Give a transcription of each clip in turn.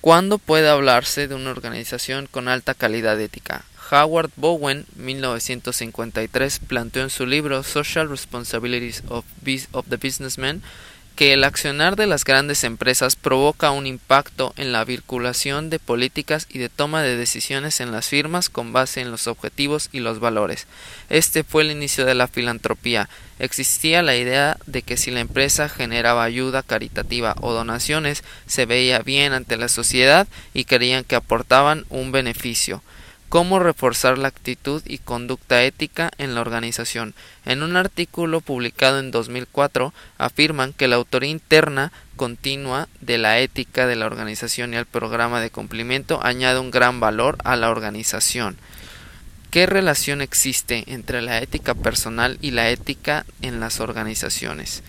¿Cuándo puede hablarse de una organización con alta calidad ética? Howard Bowen, 1953, planteó en su libro Social Responsibilities of, the Businessman que el accionar de las grandes empresas provoca un impacto en la vinculación de políticas y de toma de decisiones en las firmas con base en los objetivos y los valores. Este fue el inicio de la filantropía. Existía la idea de que si la empresa generaba ayuda caritativa o donaciones, se veía bien ante la sociedad y creían que aportaban un beneficio. Cómo reforzar la actitud y conducta ética en la organización. En un artículo publicado en 2004 afirman que la autoría interna continua de la ética de la organización y el programa de cumplimiento añade un gran valor a la organización. ¿Qué relación existe entre la ética personal y la ética en las organizaciones?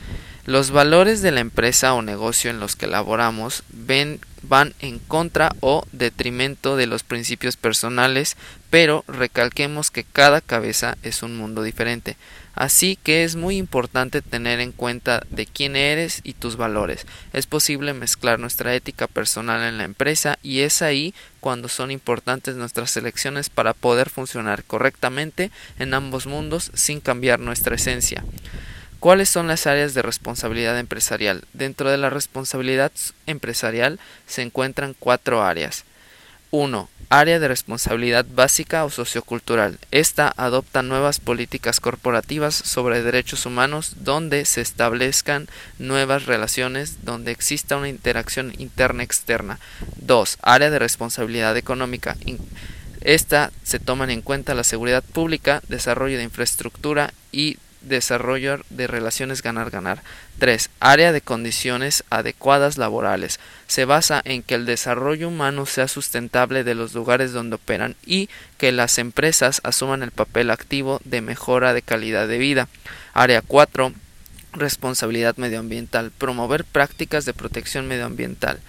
Los valores de la empresa o negocio en los que laboramos ven, van en contra o detrimento de los principios personales, pero recalquemos que cada cabeza es un mundo diferente. Así que es muy importante tener en cuenta de quién eres y tus valores. Es posible mezclar nuestra ética personal en la empresa y es ahí cuando son importantes nuestras elecciones para poder funcionar correctamente en ambos mundos sin cambiar nuestra esencia. ¿Cuáles son las áreas de responsabilidad empresarial? Dentro de la responsabilidad empresarial se encuentran cuatro áreas. 1. Área de responsabilidad básica o sociocultural. Esta adopta nuevas políticas corporativas sobre derechos humanos donde se establezcan nuevas relaciones donde exista una interacción interna-externa. 2. Área de responsabilidad económica. Esta se toman en cuenta la seguridad pública, desarrollo de infraestructura y desarrollo de relaciones ganar-ganar. 3. Área de condiciones adecuadas laborales. Se basa en que el desarrollo humano sea sustentable de los lugares donde operan y que las empresas asuman el papel activo de mejora de calidad de vida. Área 4. Responsabilidad medioambiental. Promover prácticas de protección medioambiental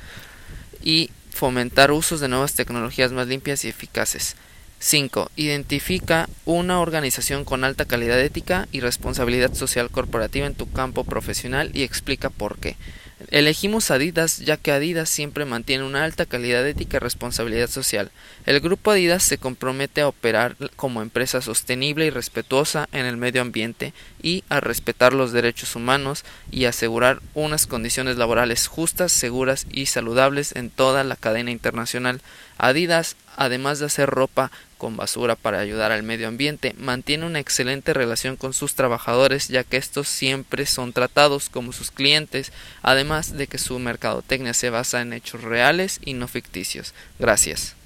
y fomentar usos de nuevas tecnologías más limpias y eficaces. 5. Identifica una organización con alta calidad ética y responsabilidad social corporativa en tu campo profesional y explica por qué. Elegimos Adidas ya que Adidas siempre mantiene una alta calidad ética y responsabilidad social. El grupo Adidas se compromete a operar como empresa sostenible y respetuosa en el medio ambiente y a respetar los derechos humanos y asegurar unas condiciones laborales justas, seguras y saludables en toda la cadena internacional. Adidas, además de hacer ropa con basura para ayudar al medio ambiente, mantiene una excelente relación con sus trabajadores ya que estos siempre son tratados como sus clientes, además de que su mercadotecnia se basa en hechos reales y no ficticios. Gracias.